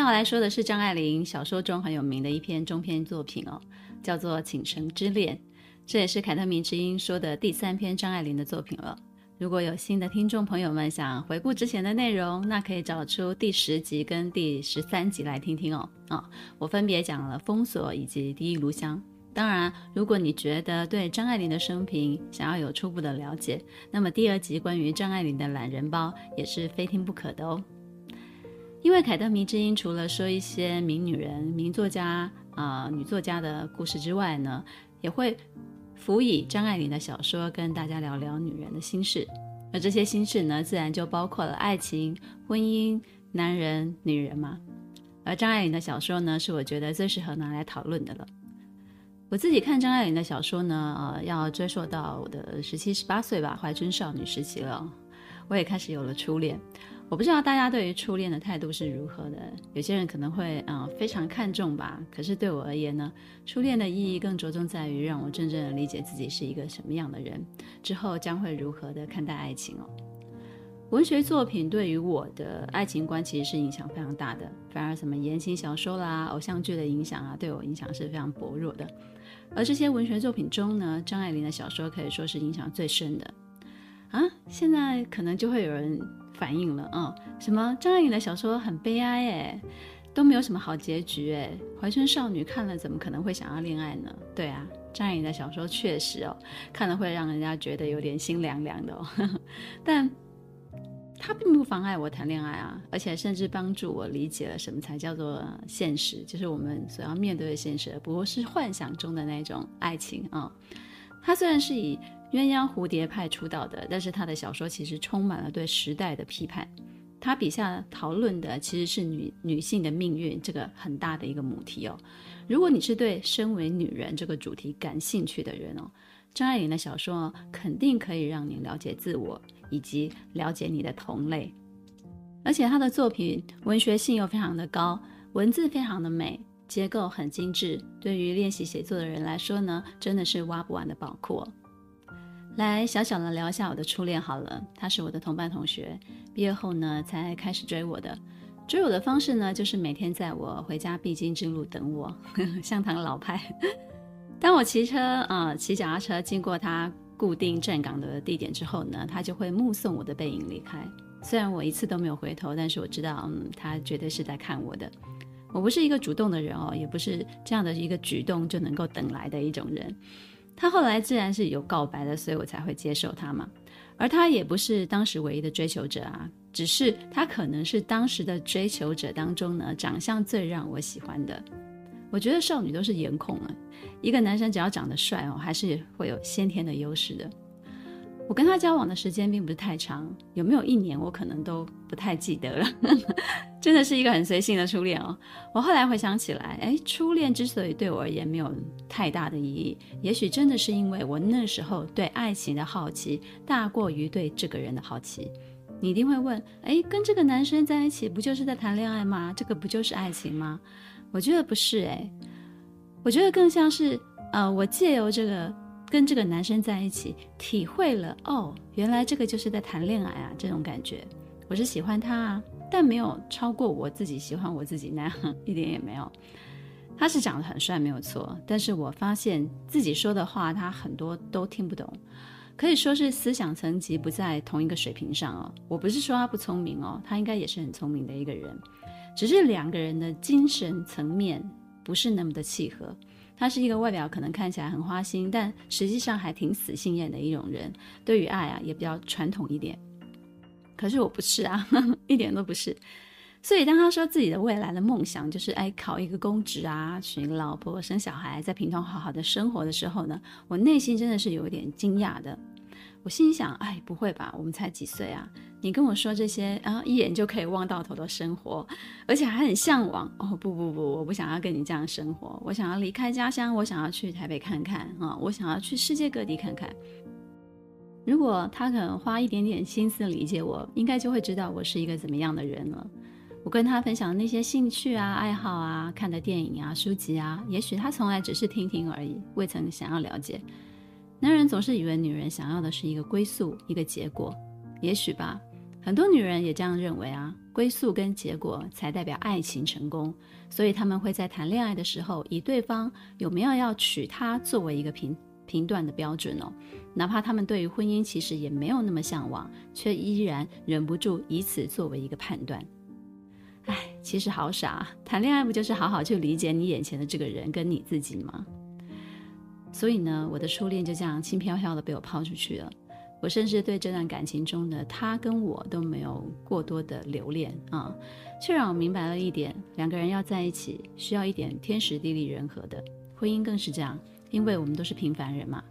要来说的是张爱玲小说中很有名的一篇中篇作品哦，叫做《倾城之恋》，这也是凯特迷之音说的第三篇张爱玲的作品了。如果有新的听众朋友们想回顾之前的内容，那可以找出第十集跟第十三集来听听哦。啊、我分别讲了封锁以及第一炉香。当然，如果你觉得对张爱玲的生平想要有初步的了解，那么第二集关于张爱玲的懒人包也是非听不可的哦。因为凯特迷之音除了说一些名女人、名作家啊、女作家的故事之外呢，也会辅以张爱玲的小说跟大家聊聊女人的心事。而这些心事呢，自然就包括了爱情、婚姻、男人、女人嘛。而张爱玲的小说呢，是我觉得最适合拿来讨论的了。我自己看张爱玲的小说呢，呃，要追溯到我的十七、十八岁吧，怀春少女时期了。我也开始有了初恋。我不知道大家对于初恋的态度是如何的，有些人可能会嗯非常看重吧。可是对我而言呢，初恋的意义更着重在于让我真正的理解自己是一个什么样的人，之后将会如何的看待爱情哦。文学作品对于我的爱情观其实是影响非常大的，反而什么言情小说啦、偶像剧的影响啊，对我影响是非常薄弱的。而这些文学作品中呢，张爱玲的小说可以说是影响最深的啊。现在可能就会有人。反应了，啊，什么张爱玲的小说很悲哀哎，都没有什么好结局哎，怀春少女看了怎么可能会想要恋爱呢？对啊，张爱玲的小说确实哦，看了会让人家觉得有点心凉凉的哦，但它并不妨碍我谈恋爱啊，而且甚至帮助我理解了什么才叫做现实，就是我们所要面对的现实，而不是幻想中的那种爱情啊。它虽然是以鸳鸯蝴蝶派出道的，但是他的小说其实充满了对时代的批判。他笔下讨论的其实是女女性的命运这个很大的一个母题哦。如果你是对身为女人这个主题感兴趣的人哦，张爱玲的小说肯定可以让你了解自我以及了解你的同类。而且她的作品文学性又非常的高，文字非常的美，结构很精致。对于练习写作的人来说呢，真的是挖不完的宝库哦。来小小的聊一下我的初恋好了，他是我的同班同学，毕业后呢才开始追我的。追我的方式呢，就是每天在我回家必经之路等我，呵 呵像堂老派。当我骑车啊，骑脚踏车经过他固定站岗的地点之后呢，他就会目送我的背影离开。虽然我一次都没有回头，但是我知道，嗯，他绝对是在看我的。我不是一个主动的人哦，也不是这样的一个举动就能够等来的一种人。他后来自然是有告白的，所以我才会接受他嘛。而他也不是当时唯一的追求者啊，只是他可能是当时的追求者当中呢，长相最让我喜欢的。我觉得少女都是颜控啊，一个男生只要长得帅哦，还是会有先天的优势的。我跟他交往的时间并不是太长，有没有一年我可能都不太记得了，真的是一个很随性的初恋哦。我后来回想起来，哎，初恋之所以对我而言没有太大的意义，也许真的是因为我那时候对爱情的好奇大过于对这个人的好奇。你一定会问，哎，跟这个男生在一起不就是在谈恋爱吗？这个不就是爱情吗？我觉得不是，哎，我觉得更像是，呃，我借由这个。跟这个男生在一起，体会了哦，原来这个就是在谈恋爱啊，这种感觉。我是喜欢他啊，但没有超过我自己喜欢我自己那样，一点也没有。他是长得很帅，没有错，但是我发现自己说的话，他很多都听不懂，可以说是思想层级不在同一个水平上哦。我不是说他不聪明哦，他应该也是很聪明的一个人，只是两个人的精神层面不是那么的契合。他是一个外表可能看起来很花心，但实际上还挺死心眼的一种人。对于爱啊，也比较传统一点。可是我不是啊，一点都不是。所以当他说自己的未来的梦想就是哎考一个公职啊，娶一个老婆，生小孩，在屏东好好的生活的时候呢，我内心真的是有一点惊讶的。我心想，哎，不会吧，我们才几岁啊？你跟我说这些，然后一眼就可以望到头的生活，而且还很向往。哦，不不不，我不想要跟你这样生活，我想要离开家乡，我想要去台北看看啊，我想要去世界各地看看。如果他肯花一点点心思理解我，应该就会知道我是一个怎么样的人了。我跟他分享那些兴趣啊、爱好啊、看的电影啊、书籍啊，也许他从来只是听听而已，未曾想要了解。男人总是以为女人想要的是一个归宿、一个结果，也许吧。很多女人也这样认为啊，归宿跟结果才代表爱情成功，所以他们会在谈恋爱的时候，以对方有没有要娶她作为一个评评断的标准哦。哪怕他们对于婚姻其实也没有那么向往，却依然忍不住以此作为一个判断。哎，其实好傻，谈恋爱不就是好好去理解你眼前的这个人跟你自己吗？所以呢，我的初恋就这样轻飘飘的被我抛出去了。我甚至对这段感情中的他跟我都没有过多的留恋啊，却让我明白了一点：两个人要在一起，需要一点天时地利人和的。婚姻更是这样，因为我们都是平凡人嘛，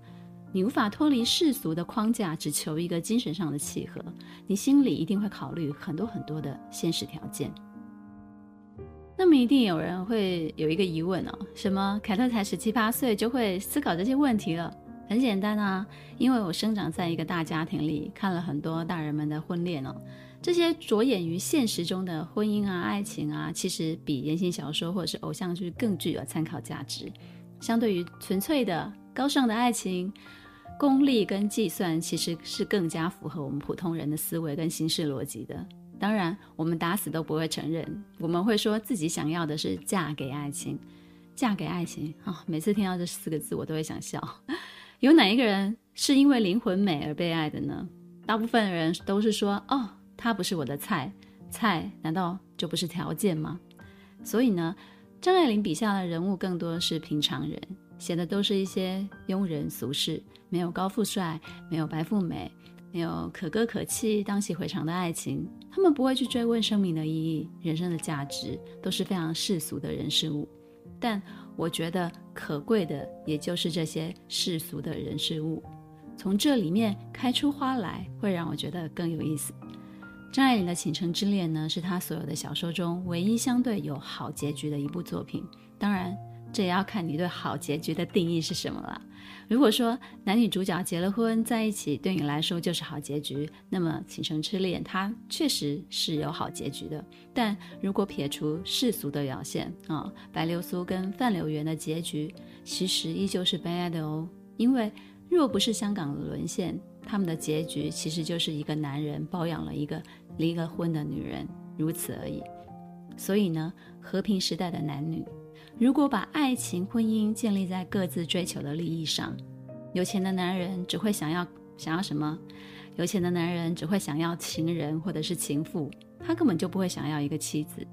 你无法脱离世俗的框架，只求一个精神上的契合，你心里一定会考虑很多很多的现实条件。那么一定有人会有一个疑问哦，什么？凯特才十七八岁就会思考这些问题了？很简单啊，因为我生长在一个大家庭里，看了很多大人们的婚恋哦。这些着眼于现实中的婚姻啊、爱情啊，其实比言情小说或者是偶像剧更具有参考价值。相对于纯粹的高尚的爱情，功利跟计算其实是更加符合我们普通人的思维跟行事逻辑的。当然，我们打死都不会承认，我们会说自己想要的是嫁给爱情，嫁给爱情啊、每次听到这四个字，我都会想笑。有哪一个人是因为灵魂美而被爱的呢？大部分人都是说：“哦，他不是我的菜，菜难道就不是条件吗？”所以呢，张爱玲笔下的人物更多是平常人，写的都是一些庸人俗事，没有高富帅，没有白富美，没有可歌可泣、荡气回肠的爱情。他们不会去追问生命的意义、人生的价值，都是非常世俗的人事物。但我觉得可贵的，也就是这些世俗的人事物，从这里面开出花来，会让我觉得更有意思。张爱玲的《倾城之恋》呢，是她所有的小说中唯一相对有好结局的一部作品。当然。这也要看你对好结局的定义是什么了。如果说男女主角结了婚在一起，对你来说就是好结局，那么《倾城之恋》它确实是有好结局的。但如果撇除世俗的表现啊、白流苏跟范柳原的结局其实依旧是悲哀的哦。因为若不是香港沦陷，他们的结局其实就是一个男人包养了一个离了婚的女人，如此而已。所以呢，和平时代的男女。如果把爱情、婚姻建立在各自追求的利益上，有钱的男人只会想要想要什么？有钱的男人只会想要情人或者是情妇，他根本就不会想要一个妻子。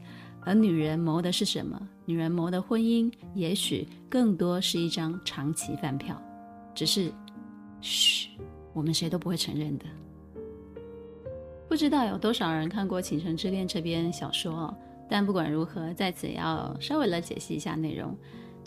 而女人谋的是什么？女人谋的婚姻，也许更多是一张长期饭票，只是，嘘，我们谁都不会承认的。不知道有多少人看过《倾城之恋》这篇小说哦？但不管如何，在此也要稍微来解析一下内容。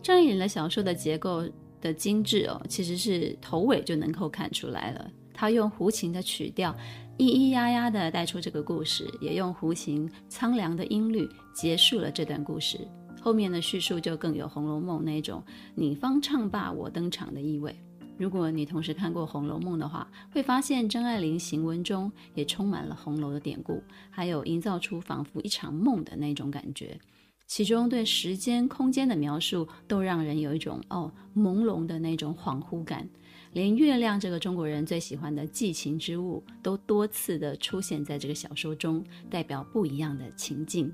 张爱玲的小说的结构的精致哦，其实是头尾就能够看出来了。她用胡琴的曲调，咿咿呀呀地带出这个故事，也用胡琴苍凉的音律结束了这段故事。后面的叙述就更有《红楼梦》那种“你方唱罢我登场”的意味。如果你同时看过《红楼梦》的话，会发现张爱玲行文中也充满了红楼的典故，还有营造出仿佛一场梦的那种感觉。其中对时间、空间的描述都让人有一种哦朦胧的那种恍惚感。连月亮这个中国人最喜欢的寄情之物，都多次的出现在这个小说中，代表不一样的情境。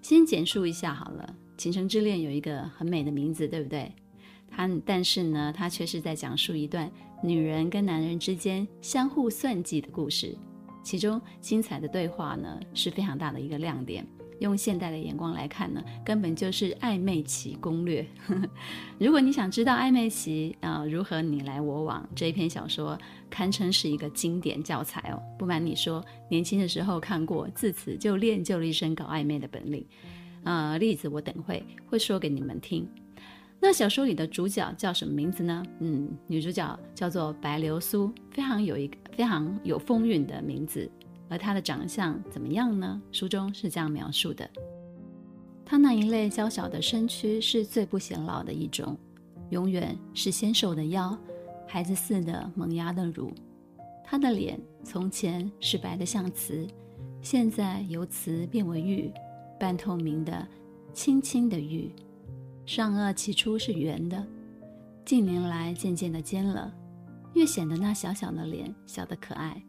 先简述一下好了，《倾城之恋》有一个很美的名字，对不对？他但是呢，他却是在讲述一段女人跟男人之间相互算计的故事，其中精彩的对话呢是非常大的一个亮点。用现代的眼光来看呢，根本就是暧昧期攻略。如果你想知道暧昧期啊、如何你来我往，这一篇小说堪称是一个经典教材哦。不瞒你说，年轻的时候看过，自此就练就了一身搞暧昧的本领。呃，例子我等会会说给你们听。那小说里的主角叫什么名字呢？嗯，女主角叫做白流苏，非常有一个非常有风韵的名字。而她的长相怎么样呢？书中是这样描述的：她那一类娇小的身躯是最不显老的一种，永远是纤瘦的腰，孩子似的萌芽的乳。她的脸从前是白的像瓷，现在由瓷变为玉，半透明的，青青的玉。上顎起初是圆的，近年来渐渐的尖了，越显得那小小的脸小得可爱。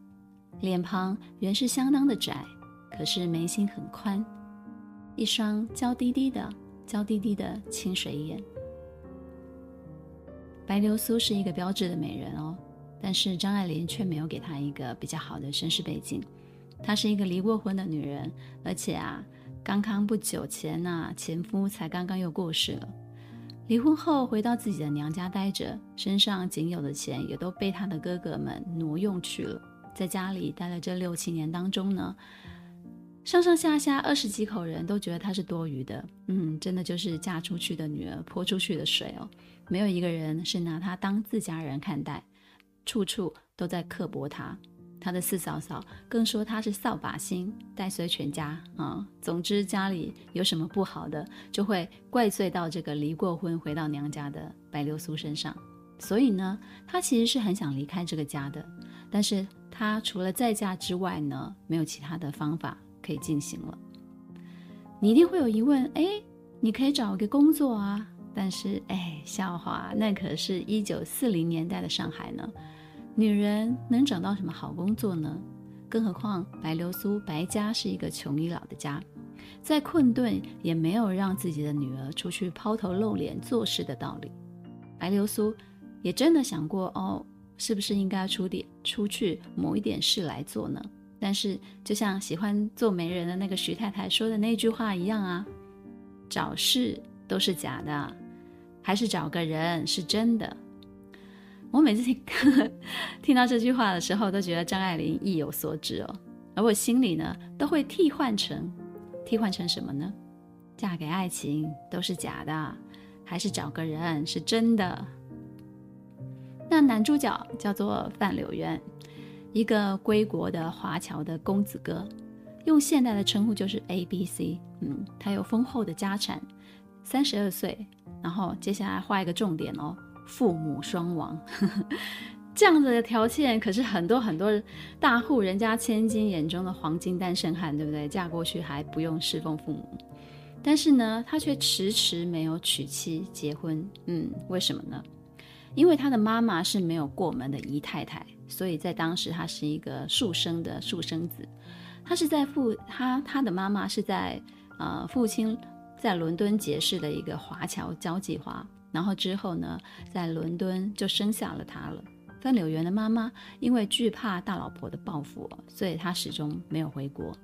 脸庞原是相当的窄，可是眉心很宽，一双娇滴滴的、娇滴滴的清水眼。白流苏是一个标致的美人哦，但是张爱玲却没有给她一个比较好的身世背景。她是一个离过婚的女人，而且啊。刚刚不久前呐、前夫才刚刚又过世了。离婚后回到自己的娘家待着，身上仅有的钱也都被他的哥哥们挪用去了。在家里待了这六七年当中呢，上上下下二十几口人都觉得她是多余的。嗯，真的就是嫁出去的女儿泼出去的水哦，没有一个人是拿她当自家人看待，处处都在刻薄她。他的四嫂嫂更说他是扫把星，带随全家啊、总之家里有什么不好的，就会怪罪到这个离过婚回到娘家的白流苏身上。所以呢，他其实是很想离开这个家的，但是他除了再嫁之外呢，没有其他的方法可以进行了。你一定会有疑问，哎，你可以找个工作啊，但是哎，笑话，那可是一九四零年代的上海呢。女人能找到什么好工作呢？更何况白流苏白家是一个穷一老的家，再困顿也没有让自己的女儿出去抛头露脸做事的道理。白流苏也真的想过哦，是不是应该出点出去谋一点事来做呢？但是就像喜欢做媒人的那个徐太太说的那句话一样啊，找事都是假的，还是找个人是真的。我每次听 听到这句话的时候，都觉得张爱玲意有所指哦，而我心里呢，都会替换成，替换成什么呢？嫁给爱情都是假的，还是找个人是真的？那男主角叫做范柳原，一个归国的华侨的公子哥，用现代的称呼就是 A B C。嗯，他有丰厚的家产，三十二岁，然后接下来画一个重点哦。父母双亡，这样子的条件可是很多很多大户人家千金眼中的黄金单身汉，对不对？嫁过去还不用侍奉父母，但是呢，他却迟迟没有娶妻结婚。嗯，为什么呢？因为他的妈妈是没有过门的姨太太，所以在当时他是一个庶生的庶生子。他是在父他他的妈妈是在呃父亲在伦敦结识的一个华侨交际花。然后之后呢，在伦敦就生下了他了。范柳原的妈妈因为惧怕大老婆的报复，所以她始终没有回国。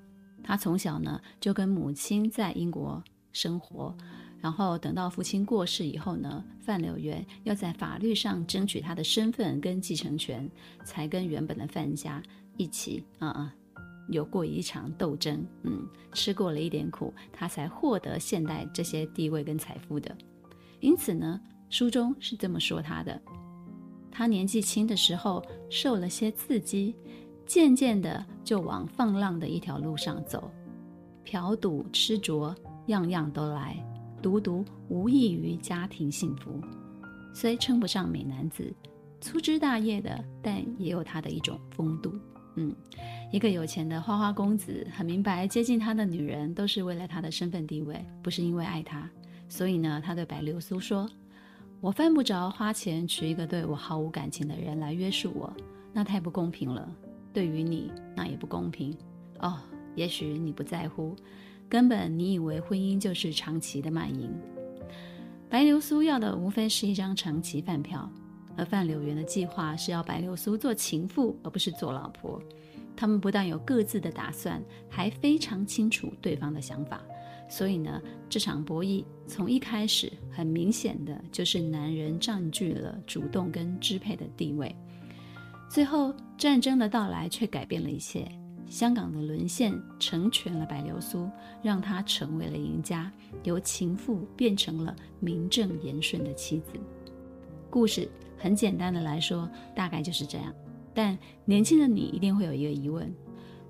她从小呢就跟母亲在英国生活，然后等到父亲过世以后呢，范柳原要在法律上争取他的身份跟继承权，才跟原本的范家一起啊啊有过一场斗争。嗯，吃过了一点苦，他才获得现代这些地位跟财富的。因此呢，书中是这么说他的：他年纪轻的时候受了些刺激，渐渐的就往放浪的一条路上走，嫖赌吃浊，样样都来，独独无异于家庭幸福。虽称不上美男子，粗枝大叶的，但也有他的一种风度。嗯，一个有钱的花花公子，很明白接近他的女人都是为了他的身份地位，不是因为爱他。所以呢，他对白流苏说：“我犯不着花钱娶一个对我毫无感情的人来约束我，那太不公平了。对于你，那也不公平。哦，也许你不在乎，根本你以为婚姻就是长期的卖淫。白流苏要的无非是一张长期饭票，而范柳原的计划是要白流苏做情妇，而不是做老婆。他们不但有各自的打算，还非常清楚对方的想法。”所以呢，这场博弈从一开始很明显的就是男人占据了主动跟支配的地位。最后战争的到来却改变了一切，香港的沦陷成全了白流苏，让她成为了赢家，由情妇变成了名正言顺的妻子。故事很简单的来说，大概就是这样。但年轻的你一定会有一个疑问：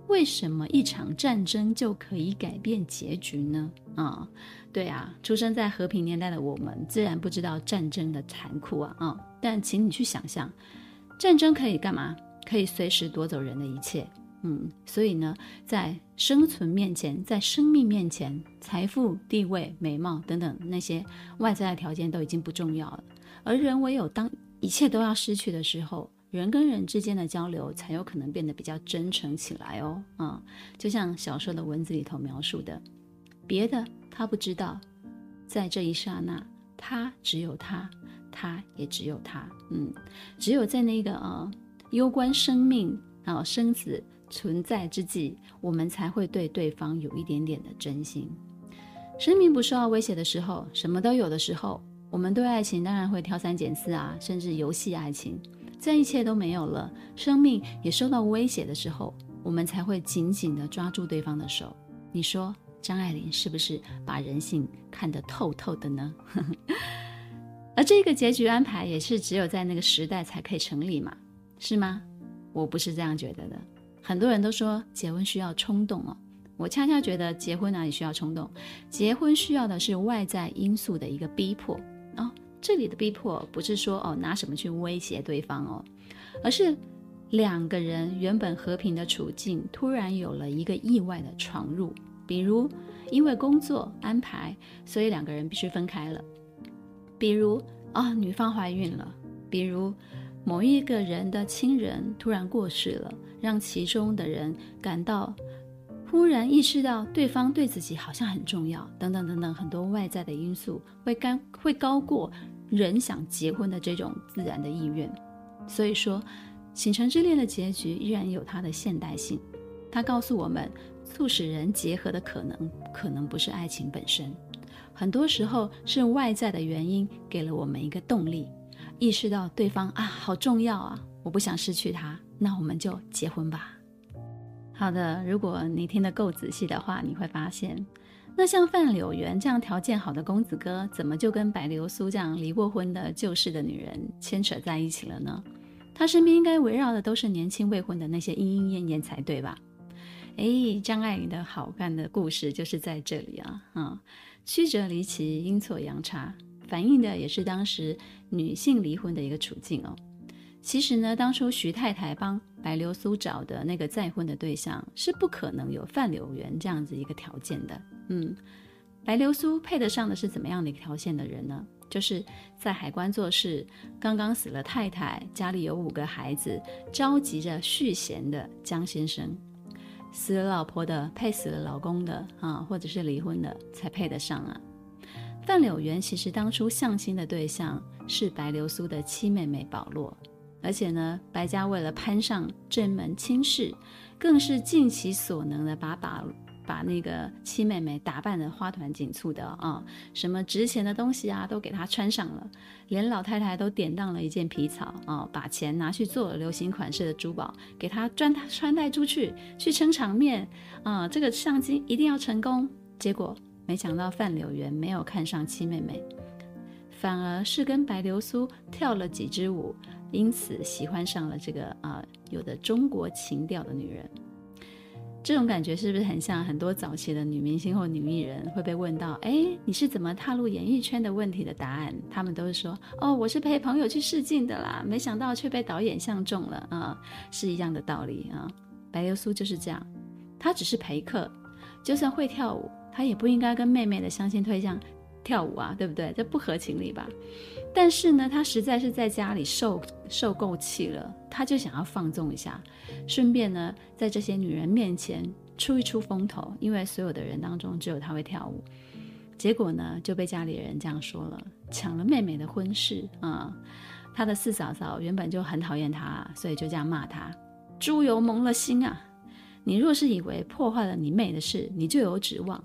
为什么一场战争就可以改变结局呢？啊、对啊，出生在和平年代的我们，自然不知道战争的残酷啊啊、但请你去想象，战争可以干嘛？可以随时夺走人的一切。嗯，所以呢，在生存面前，在生命面前，财富、地位、美貌等等那些外在的条件都已经不重要了。而人唯有当一切都要失去的时候，人跟人之间的交流才有可能变得比较真诚起来哦。啊、就像小说的文字里头描述的，别的他不知道，在这一刹那，他只有他，他也只有他。嗯，只有在那个啊，攸关生命啊，生死。存在之际，我们才会对对方有一点点的真心。生命不受到威胁的时候，什么都有的时候，我们对爱情当然会挑三拣四啊，甚至游戏爱情。在一切都没有了，生命也受到威胁的时候，我们才会紧紧地抓住对方的手。你说张爱玲是不是把人性看得透透的呢？而这个结局安排也是只有在那个时代才可以成立嘛？是吗？我不是这样觉得的。很多人都说结婚需要冲动哦，我恰恰觉得结婚哪里需要冲动？结婚需要的是外在因素的一个逼迫哦。这里的逼迫不是说哦拿什么去威胁对方哦，而是两个人原本和平的处境突然有了一个意外的闯入，比如因为工作安排，所以两个人必须分开了；比如啊、女方怀孕了；比如某一个人的亲人突然过世了。让其中的人感到忽然意识到对方对自己好像很重要，等等等等，很多外在的因素会干会高过人想结婚的这种自然的意愿。所以说，《倾城之恋》的结局依然有它的现代性。它告诉我们，促使人结合的可能，可能不是爱情本身，很多时候是外在的原因给了我们一个动力，意识到对方啊好重要啊，我不想失去他。那我们就结婚吧。好的，如果你听得够仔细的话，你会发现，那像范柳原这样条件好的公子哥，怎么就跟白流苏这样离过婚的旧式的女人牵扯在一起了呢？他身边应该围绕的都是年轻未婚的那些莺莺燕燕才对吧？哎，张爱玲的好看的故事就是在这里啊，啊，曲折离奇，阴错阳差，反映的也是当时女性离婚的一个处境哦。其实呢，当初徐太太帮白流苏找的那个再婚的对象是不可能有范柳原这样子一个条件的。嗯，白流苏配得上的是怎么样的一个条件的人呢？就是在海关做事，刚刚死了太太，家里有五个孩子，着急着续弦的江先生，死了老婆的配死了老公的啊，或者是离婚的才配得上啊。范柳原其实当初相亲的对象是白流苏的亲妹妹保罗。而且呢，白家为了攀上正门亲事，更是尽其所能的把把把那个七妹妹打扮得花团锦簇的啊，什么值钱的东西啊都给她穿上了，连老太太都典当了一件皮草啊，把钱拿去做了流行款式的珠宝，给她穿穿戴出去去撑场面啊，这个相亲一定要成功。结果没想到范柳原没有看上七妹妹，反而是跟白流苏跳了几支舞。因此喜欢上了这个啊、有的中国情调的女人，这种感觉是不是很像很多早期的女明星或女艺人会被问到，哎，你是怎么踏入演艺圈的问题的答案？他们都是说，哦，我是陪朋友去试镜的啦，没想到却被导演相中了啊，是一样的道理啊。白流苏就是这样，她只是陪客，就算会跳舞，她也不应该跟妹妹的相亲对象跳舞啊，对不对？这不合情理吧？但是呢，他实在是在家里受受够气了，他就想要放纵一下，顺便呢，在这些女人面前出一出风头，因为所有的人当中只有他会跳舞。结果呢，就被家里人这样说了，抢了妹妹的婚事啊！他的四嫂嫂原本就很讨厌他，所以就这样骂他：“猪油蒙了心啊！你若是以为破坏了你妹的事，你就有指望。”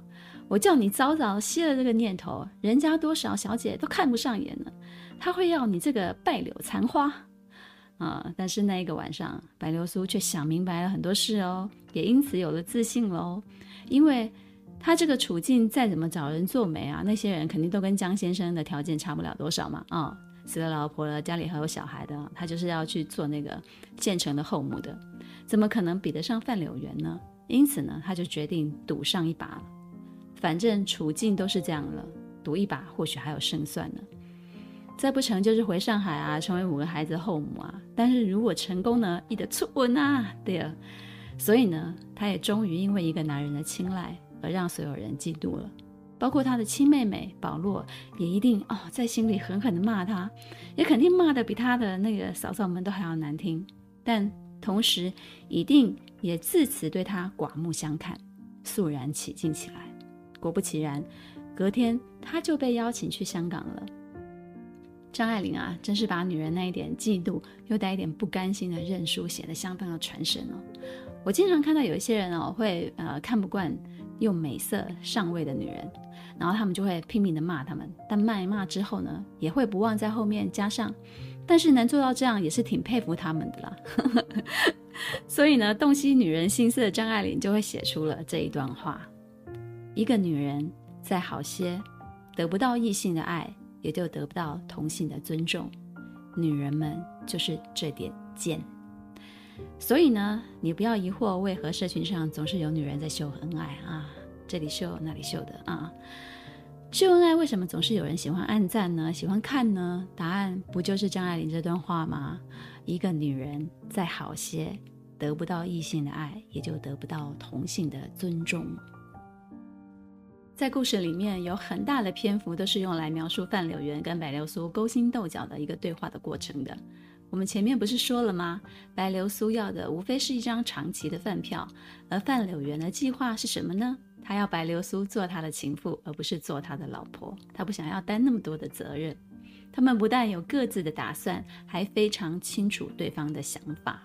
我叫你早早歇了这个念头，人家多少小姐都看不上眼呢。他会要你这个败柳残花。啊、但是那一个晚上，白流苏却想明白了很多事哦，也因此有了自信喽。因为他这个处境再怎么找人做媒啊，那些人肯定都跟江先生的条件差不了多少嘛。啊、死了老婆了，家里还有小孩的，他就是要去做那个现成的后母的，怎么可能比得上范柳原呢？因此呢，他就决定赌上一把，反正处境都是这样了，赌一把或许还有胜算呢。再不成就是回上海啊，成为五个孩子的后母啊。但是如果成功呢，你得出稳啊，对啊。所以呢，他也终于因为一个男人的青睐而让所有人嫉妒了，包括他的亲妹妹保罗也一定哦，在心里狠狠地骂他，也肯定骂得比他的那个嫂嫂们都还要难听。但同时一定也自此对他刮目相看，肃然起敬起来。果不其然，隔天他就被邀请去香港了。张爱玲啊，真是把女人那一点嫉妒又带一点不甘心的认输写得相当的传神哦。我经常看到有一些人哦，会呃看不惯用美色上位的女人，然后他们就会拼命的骂他们，但骂一骂之后呢，也会不忘在后面加上，但是能做到这样也是挺佩服他们的啦。所以呢，洞悉女人心思的张爱玲就会写出了这一段话：一个女人再好些，得不到异性的爱。也就得不到同性的尊重，女人们就是这点贱。所以呢，你不要疑惑为何社群上总是有女人在秀恩爱啊，这里秀那里秀的啊。秀恩爱为什么总是有人喜欢按赞呢？喜欢看呢？答案不就是张爱玲这段话吗？一个女人再好些，得不到异性的爱，也就得不到同性的尊重。在故事里面有很大的篇幅都是用来描述范柳原跟白流苏勾心斗角的一个对话的过程的。我们前面不是说了吗？白流苏要的无非是一张长期的饭票，而范柳原的计划是什么呢？他要白流苏做他的情妇，而不是做他的老婆。他不想要担那么多的责任。他们不但有各自的打算，还非常清楚对方的想法。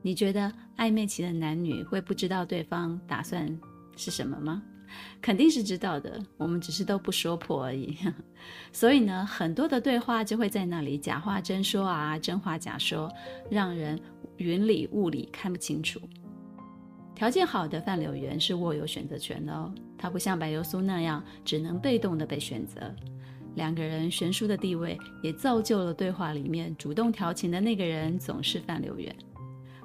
你觉得暧昧期的男女会不知道对方打算是什么吗？肯定是知道的，我们只是都不说破而已。所以呢，很多的对话就会在那里假话真说啊，真话假说，让人云里雾里看不清楚。条件好的范柳原是握有选择权的哦，他不像白油苏那样只能被动的被选择。两个人悬殊的地位也造就了对话里面主动调情的那个人总是范柳原。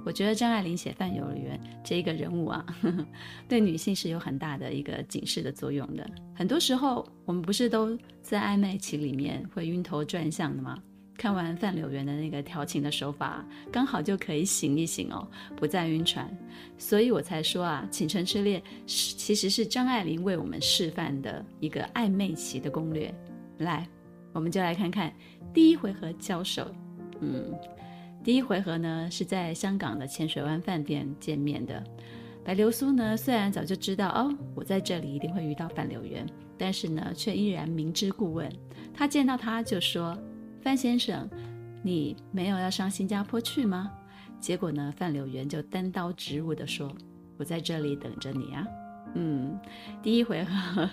我觉得张爱玲写范柳园这一个人物啊，呵呵，对女性是有很大的一个警示的作用的。很多时候，我们不是都在暧昧期里面会晕头转向的吗？看完范柳园的那个调情的手法，刚好就可以醒一醒哦，不再晕船。所以我才说啊，《倾城之恋》是其实是张爱玲为我们示范的一个暧昧期的攻略。来，我们就来看看第一回合交手，嗯。第一回合呢，是在香港的浅水湾饭店见面的。白流苏呢，虽然早就知道哦，我在这里一定会遇到范柳原，但是呢，却依然明知故问。他见到他就说：“范先生，你没有要上新加坡去吗？”结果呢，范柳原就单刀直入地说：“我在这里等着你啊。”嗯，第一回合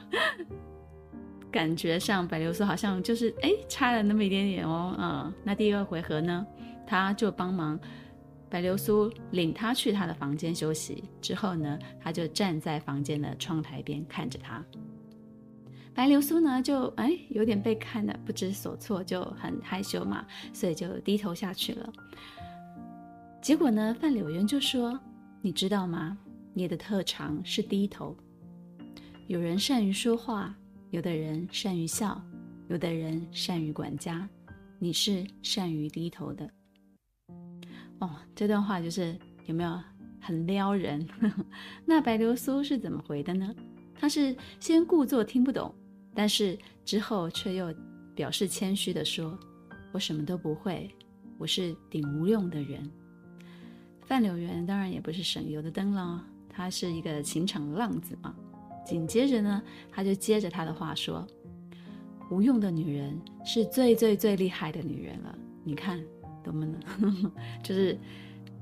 感觉上白流苏好像就是哎差了那么一点点哦。嗯，那第二回合呢？他就帮忙白流苏领他去他的房间休息，之后呢，他就站在房间的窗台边看着他。白流苏呢，就哎有点被看的不知所措，就很害羞嘛，所以就低头下去了。结果呢，范柳原就说：“你知道吗？你的特长是低头。有人善于说话，有的人善于笑，有的人善于管家，你是善于低头的。”哦，这段话就是有没有很撩人？那白流苏是怎么回的呢？他是先故作听不懂，但是之后却又表示谦虚的说：“我什么都不会，我是顶无用的人。”范柳原当然也不是省油的灯了，他是一个情场浪子嘛。紧接着呢，他就接着他的话说：“无用的女人是最最最厉害的女人了，你看。”懂不能，就是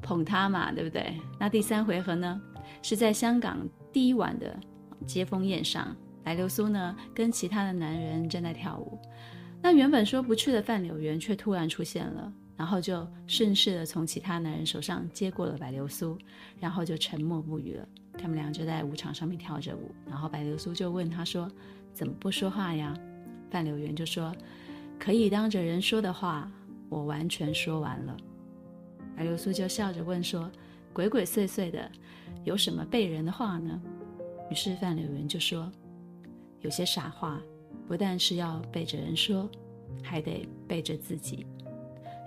捧他嘛，对不对？那第三回合呢，是在香港第一晚的接风宴上，白流苏呢跟其他的男人正在跳舞。那原本说不去的范柳原却突然出现了，然后就顺势的从其他男人手上接过了白流苏，然后就沉默不语了。他们俩就在舞场上面跳着舞，然后白流苏就问他说：“怎么不说话呀？”范柳原就说：“可以当着人说的话，我完全说完了。”白流苏就笑着问说：“鬼鬼祟祟的，有什么背人的话呢？”于是范柳原就说：“有些傻话。”不但是要背着人说，还得背着自己，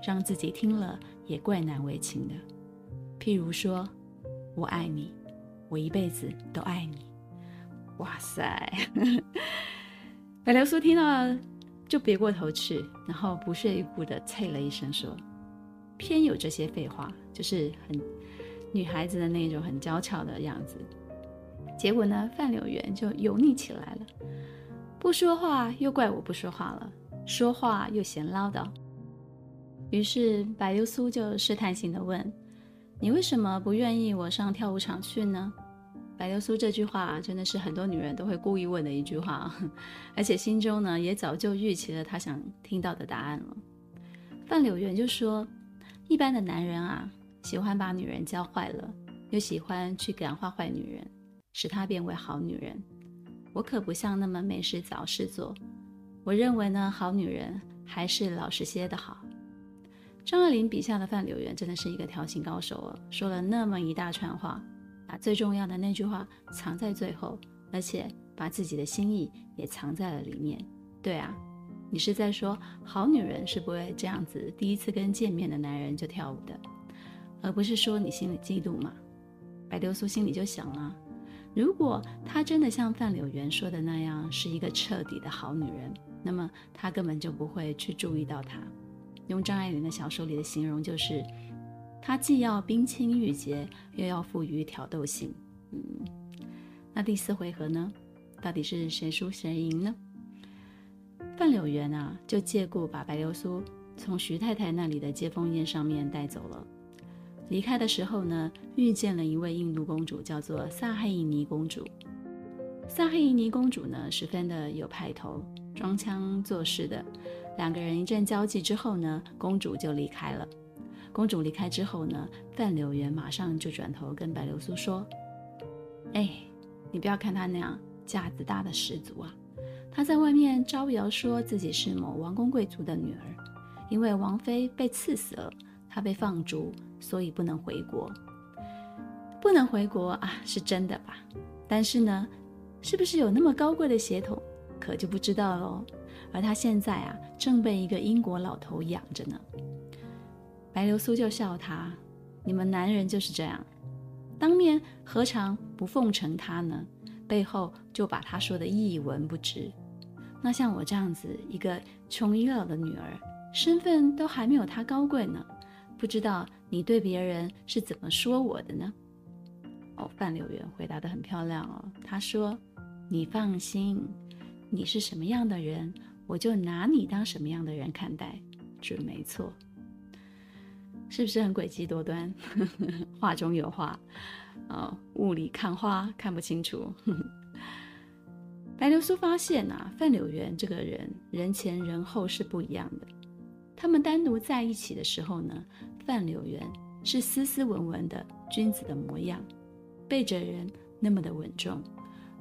让自己听了也怪难为情的。譬如说，我爱你，我一辈子都爱你。哇塞！白流苏听到就别过头去，然后不屑一顾的啐了一声说：“偏有这些废话，就是很女孩子的那种很娇俏的样子。”结果呢，范柳原就油腻起来了。不说话又怪我不说话了，说话又嫌唠叨。于是白流苏就试探性的问：“你为什么不愿意我上跳舞场去呢？”白流苏这句话真的是很多女人都会故意问的一句话，而且心中呢也早就预期了她想听到的答案了。范柳原就说：“一般的男人啊，喜欢把女人教坏了，又喜欢去感化坏女人，使她变为好女人。”我可不像那么没事找事做，我认为呢，好女人还是老实些的好。张爱玲笔下的范柳原真的是一个调情高手哦，说了那么一大串话，把最重要的那句话藏在最后，而且把自己的心意也藏在了里面。对啊，你是在说好女人是不会这样子，第一次跟见面的男人就跳舞的，而不是说你心里嫉妒嘛？白流苏心里就想了。如果她真的像范柳原说的那样是一个彻底的好女人，那么她根本就不会去注意到他。用张爱玲的小说里的形容就是，她既要冰清玉洁，又要富于挑逗性。嗯，那第四回合呢？到底是谁输谁赢呢？范柳园啊，就借故把白流苏从徐太太那里的接风宴上面带走了。离开的时候呢，遇见了一位印度公主，叫做萨黑伊尼公主。萨黑伊尼公主呢，十分的有派头，装腔作势的。两个人一阵交际之后呢，公主就离开了。公主离开之后呢，范柳园马上就转头跟白流苏说：“哎，你不要看她那样架子大的十足啊，她在外面招摇说自己是某王公贵族的女儿，因为王妃被赐死了，她被放逐。”所以不能回国，不能回国啊，是真的吧？但是呢，是不是有那么高贵的血统，可就不知道喽。而他现在啊，正被一个英国老头养着呢。白流苏就笑他：“你们男人就是这样，当面何尝不奉承他呢？背后就把他说的一文不值。那像我这样子一个穷已老的女儿，身份都还没有他高贵呢。”不知道你对别人是怎么说我的呢？哦，范柳原回答得很漂亮哦。他说：“你放心，你是什么样的人，我就拿你当什么样的人看待，准没错。是不是很诡计多端？话中有话，哦，雾里看花看不清楚。白流苏发现啊，范柳原这个人人前人后是不一样的。他们单独在一起的时候呢，范柳原是斯斯文文的君子的模样，背着人那么的稳重，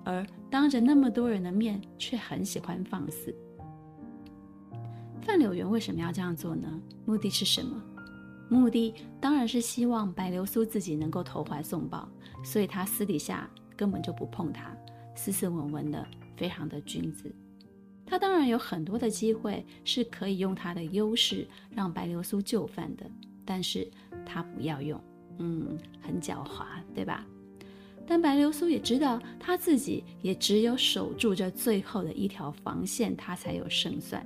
而当着那么多人的面却很喜欢放肆。范柳原为什么要这样做呢？目的是什么？目的当然是希望白流苏自己能够投怀送抱，所以他私底下根本就不碰他，斯斯文文的，非常的君子。他当然有很多的机会是可以用他的优势让白流苏就范的。但是他不要用，嗯，很狡猾，对吧？但白流苏也知道，他自己也只有守住这最后的一条防线，他才有胜算。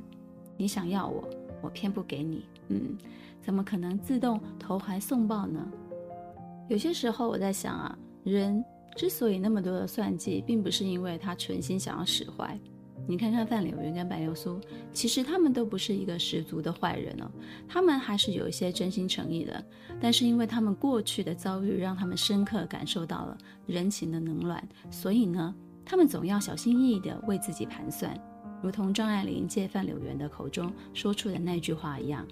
你想要我，我偏不给你，嗯，怎么可能自动投怀送抱呢？有些时候我在想啊，人之所以那么多的算计，并不是因为他存心想要使坏。你看看范柳原跟白流苏，其实他们都不是一个十足的坏人哦，他们还是有一些真心诚意的。但是因为他们过去的遭遇，让他们深刻感受到了人情的冷暖，所以呢，他们总要小心翼翼地为自己盘算，如同张爱玲借范柳原的口中说出的那句话一样：“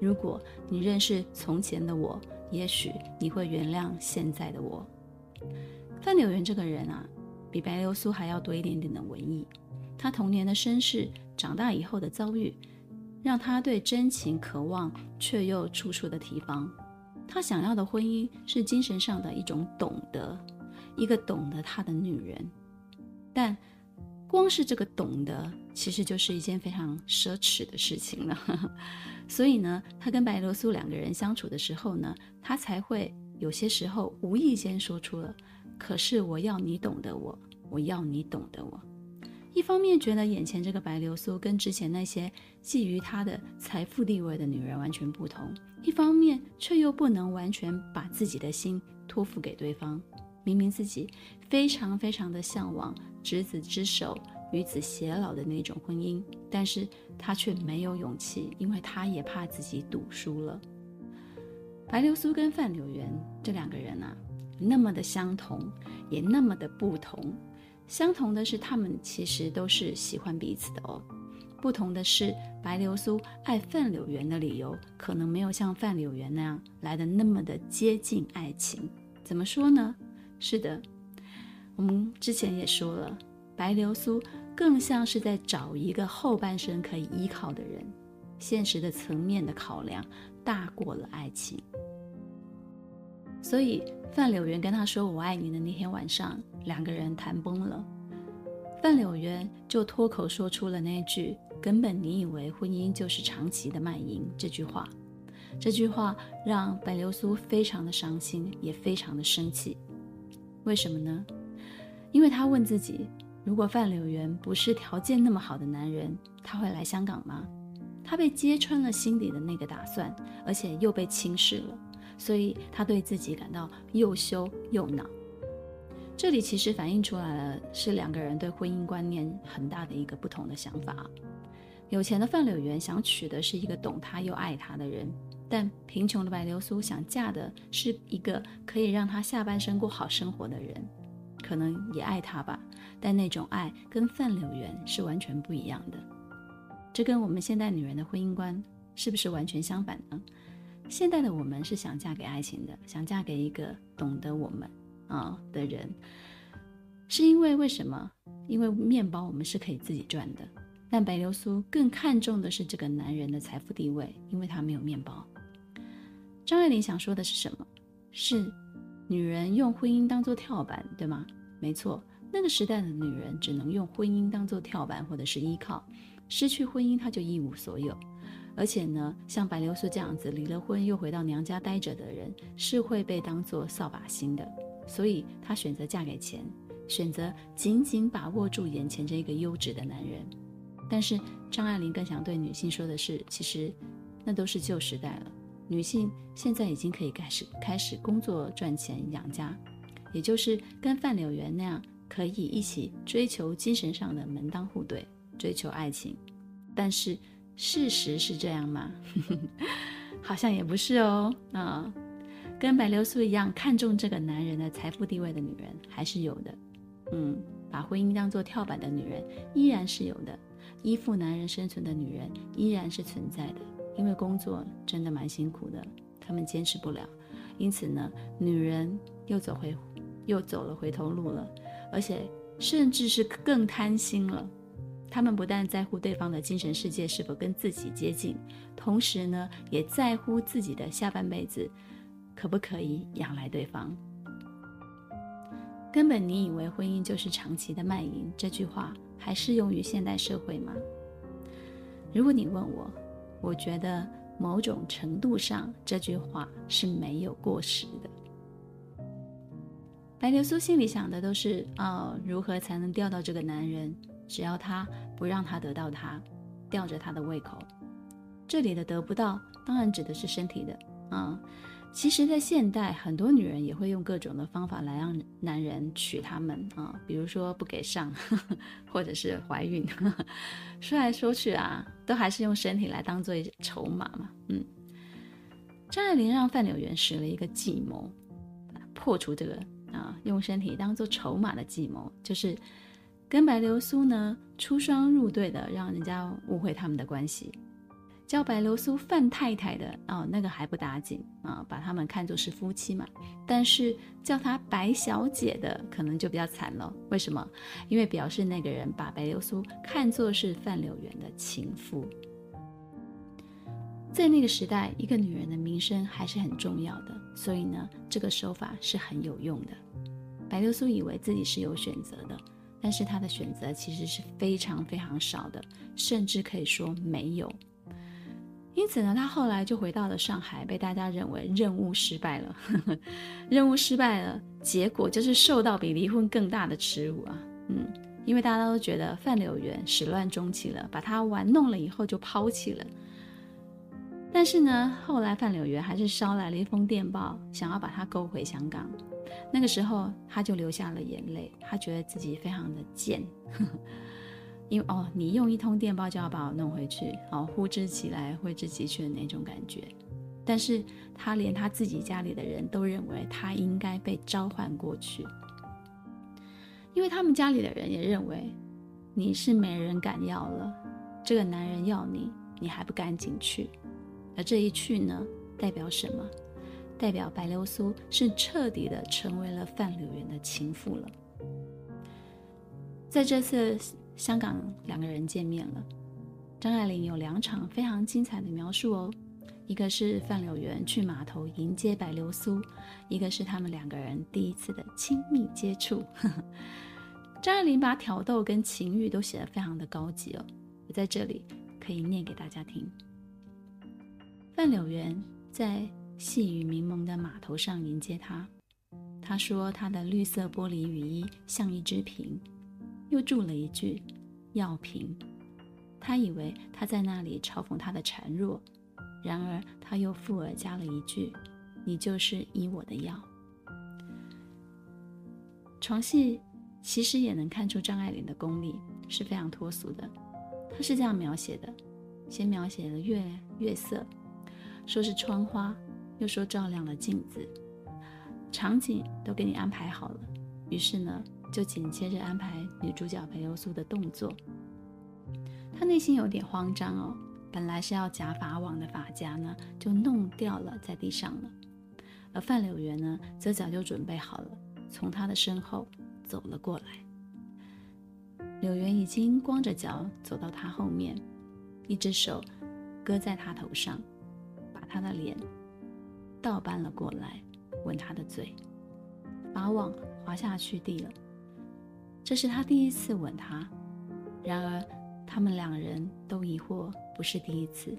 如果你认识从前的我，也许你会原谅现在的我。范柳园这个人啊，比白流苏还要多一点点的文艺。他童年的身世，长大以后的遭遇，让他对真情渴望，却又处处的提防。他想要的婚姻是精神上的一种懂得，一个懂得他的女人。但光是这个懂得，其实就是一件非常奢侈的事情了。所以呢，他跟白流苏两个人相处的时候呢，他才会有些时候无意间说出了。可是我要你懂得我，我要你懂得我。一方面觉得眼前这个白流苏跟之前那些觊觎他的财富地位的女人完全不同，一方面却又不能完全把自己的心托付给对方。明明自己非常非常的向往执子之手，与子偕老的那种婚姻，但是他却没有勇气，因为他也怕自己赌输了。白流苏跟范柳原这两个人啊。那么的相同，也那么的不同。相同的是，他们其实都是喜欢彼此的哦。不同的是，白流苏爱范柳原的理由，可能没有像范柳原那样来的那么的接近爱情。怎么说呢？是的，我们之前也说了，白流苏更像是在找一个后半生可以依靠的人。现实的层面的考量大过了爱情。所以，范柳原跟他说“我爱你”的那天晚上，两个人谈崩了。范柳原就脱口说出了那句“根本你以为婚姻就是长期的卖淫”这句话。这句话让白流苏非常的伤心，也非常的生气。为什么呢？因为他问自己：如果范柳原不是条件那么好的男人，他会来香港吗？他被揭穿了心底的那个打算，而且又被轻视了。所以他对自己感到又羞又恼。这里其实反映出来了，是两个人对婚姻观念很大的一个不同的想法。有钱的范柳原想娶的是一个懂他又爱他的人，但贫穷的白流苏想嫁的是一个可以让她下半生过好生活的人，可能也爱他吧，但那种爱跟范柳原是完全不一样的。这跟我们现代女人的婚姻观是不是完全相反呢？现代的我们是想嫁给爱情的，想嫁给一个懂得我们啊的人，是因为为什么？因为面包我们是可以自己赚的。但白流苏更看重的是这个男人的财富地位，因为他没有面包。张爱玲想说的是什么？是女人用婚姻当做跳板，对吗？没错，那个时代的女人只能用婚姻当做跳板或者是依靠，失去婚姻她就一无所有。而且呢，像白流苏这样子离了婚又回到娘家待着的人，是会被当做扫把星的。所以她选择嫁给钱，选择紧紧把握住眼前这个优质的男人。但是张爱玲更想对女性说的是，其实那都是旧时代了。女性现在已经可以开始开始工作赚钱养家，也就是跟范柳园那样，可以一起追求精神上的门当户对，追求爱情。但是。事实是这样吗？好像也不是哦。啊，跟白流苏一样看重这个男人的财富地位的女人还是有的。嗯，把婚姻当做跳板的女人依然是有的，依附男人生存的女人依然是存在的。因为工作真的蛮辛苦的，他们坚持不了。因此呢，女人又走回又走了回头路了，而且甚至是更贪心了。他们不但在乎对方的精神世界是否跟自己接近，同时呢，也在乎自己的下半辈子可不可以养来对方。根本你以为婚姻就是长期的卖淫，这句话还适用于现代社会吗？如果你问我，我觉得某种程度上这句话是没有过时的。白流苏心里想的都是哦，如何才能钓到这个男人？只要他不让他得到他，吊着他的胃口。这里的得不到，当然指的是身体的啊、嗯。其实，在现代，很多女人也会用各种的方法来让男人娶她们啊、比如说不给上，呵呵或者是怀孕呵呵。说来说去啊，都还是用身体来当做筹码嘛。嗯，张爱玲让范柳原使了一个计谋，破除这个啊、用身体当做筹码的计谋，就是。跟白流苏呢出双入对的，让人家误会他们的关系。叫白流苏范太太的哦，那个还不打紧啊，把他们看作是夫妻嘛。但是叫她白小姐的，可能就比较惨了。为什么？因为表示那个人把白流苏看作是范柳原的情妇。在那个时代，一个女人的名声还是很重要的，所以呢，这个手法是很有用的。白流苏以为自己是有选择的，但是她的选择其实是非常非常少的，甚至可以说没有。因此呢，他后来就回到了上海，被大家认为任务失败了。任务失败了，结果就是受到比离婚更大的耻辱啊！嗯，因为大家都觉得范柳原始乱终弃了，把他玩弄了以后就抛弃了。但是呢，后来范柳原还是捎来了一封电报，想要把他勾回香港。那个时候，他就流下了眼泪，他觉得自己非常的贱，因为哦，你用一通电报就要把我弄回去，哦，呼之即来挥之即去的那种感觉。但是他连他自己家里的人都认为他应该被召唤过去，因为他们家里的人也认为你是没人敢要了，这个男人要你，你还不赶紧去？而这一去呢，代表什么？代表白流苏是彻底的成为了范柳原的情妇了。在这次香港两个人见面了，张爱玲有两场非常精彩的描述哦。一个是范柳园去码头迎接白流苏，一个是他们两个人第一次的亲密接触。张爱玲把挑逗跟情欲都写得非常的高级哦，我在这里可以念给大家听。范柳园在细雨蒙蒙的码头上迎接他，他说他的绿色玻璃雨衣像一只瓶，又注了一句“药瓶”。他以为他在那里嘲讽他的孱弱，然而他又附耳加了一句：“你就是医我的药。”床戏其实也能看出张爱玲的功力是非常脱俗的。她是这样描写的：先描写了月月色，说是窗花。又说照亮了镜子，场景都给你安排好了，于是呢，就紧接着安排女主角白流苏的动作。她内心有点慌张哦，本来是要夹法网的发夹呢，就弄掉了在地上了。而范柳原呢，则早就准备好了，从她的身后走了过来。柳原已经光着脚走到她后面，一只手搁在她头上，把她的脸。倒扳了过来，吻他的嘴，法网滑下去地了。这是他第一次吻她，然而他们两人都疑惑不是第一次，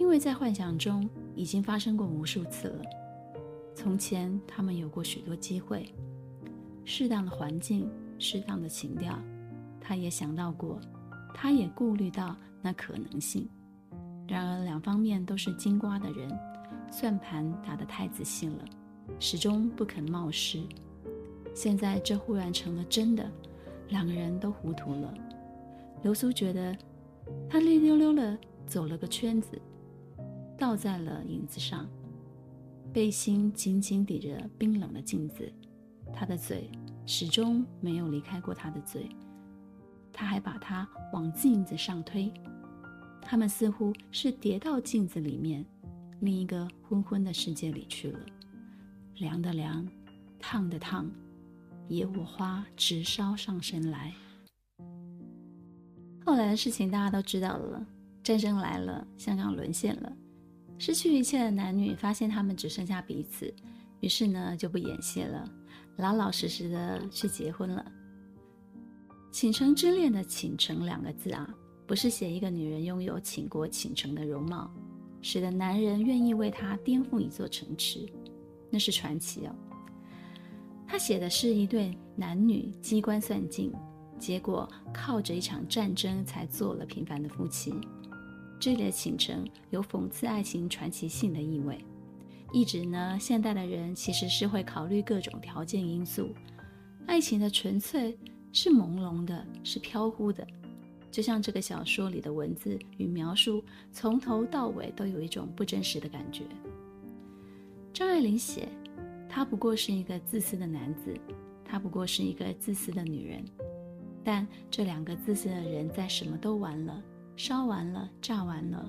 因为在幻想中已经发生过无数次了。从前他们有过许多机会，适当的环境，适当的情调，他也想到过，他也顾虑到那可能性。然而两方面都是金瓜的人。算盘打得太仔细了，始终不肯冒失。现在这忽然成了真的，两个人都糊涂了。流苏觉得，他绿溜溜的走了个圈子，倒在了影子上，背心紧紧抵着冰冷的镜子，他的嘴始终没有离开过他的嘴，他还把他往镜子上推，他们似乎是跌到镜子里面。另一个昏昏的世界里去了，凉的凉，烫的烫，野火花直烧上身来。后来的事情大家都知道了，战争来了，香港沦陷了，失去一切的男女发现他们只剩下彼此，于是呢就不演戏了，老老实实的去结婚了。倾城之恋的“倾城”两个字啊，不是写一个女人拥有倾国倾城的容貌。使得男人愿意为她颠覆一座城池，那是传奇哦。他写的是一对男女机关算尽，结果靠着一场战争才做了平凡的夫妻。这里的倾城有讽刺爱情传奇性的意味，一直呢，现代的人其实是会考虑各种条件因素，爱情的纯粹是朦胧的，是飘忽的。就像这个小说里的文字与描述，从头到尾都有一种不真实的感觉。张爱玲写，他不过是一个自私的男子，他不过是一个自私的女人，但这两个自私的人在什么都完了，烧完了、炸完了，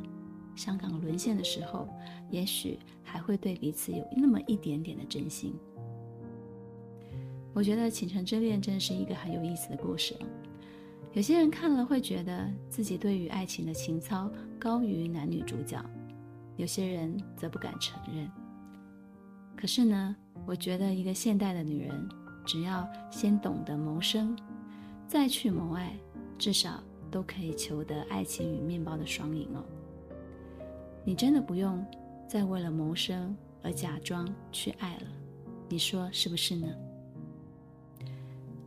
香港沦陷的时候，也许还会对彼此有那么一点点的真心。我觉得《倾城之恋》真是一个很有意思的故事。有些人看了会觉得自己对于爱情的情操高于男女主角，有些人则不敢承认。可是呢，我觉得一个现代的女人，只要先懂得谋生，再去谋爱，至少都可以求得爱情与面包的双赢哦。你真的不用再为了谋生而假装去爱了，你说是不是呢？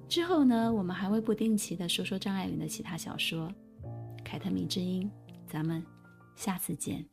之后呢，我们还会不定期的说说张爱玲的其他小说，《凯特迷之音》，咱们下次见。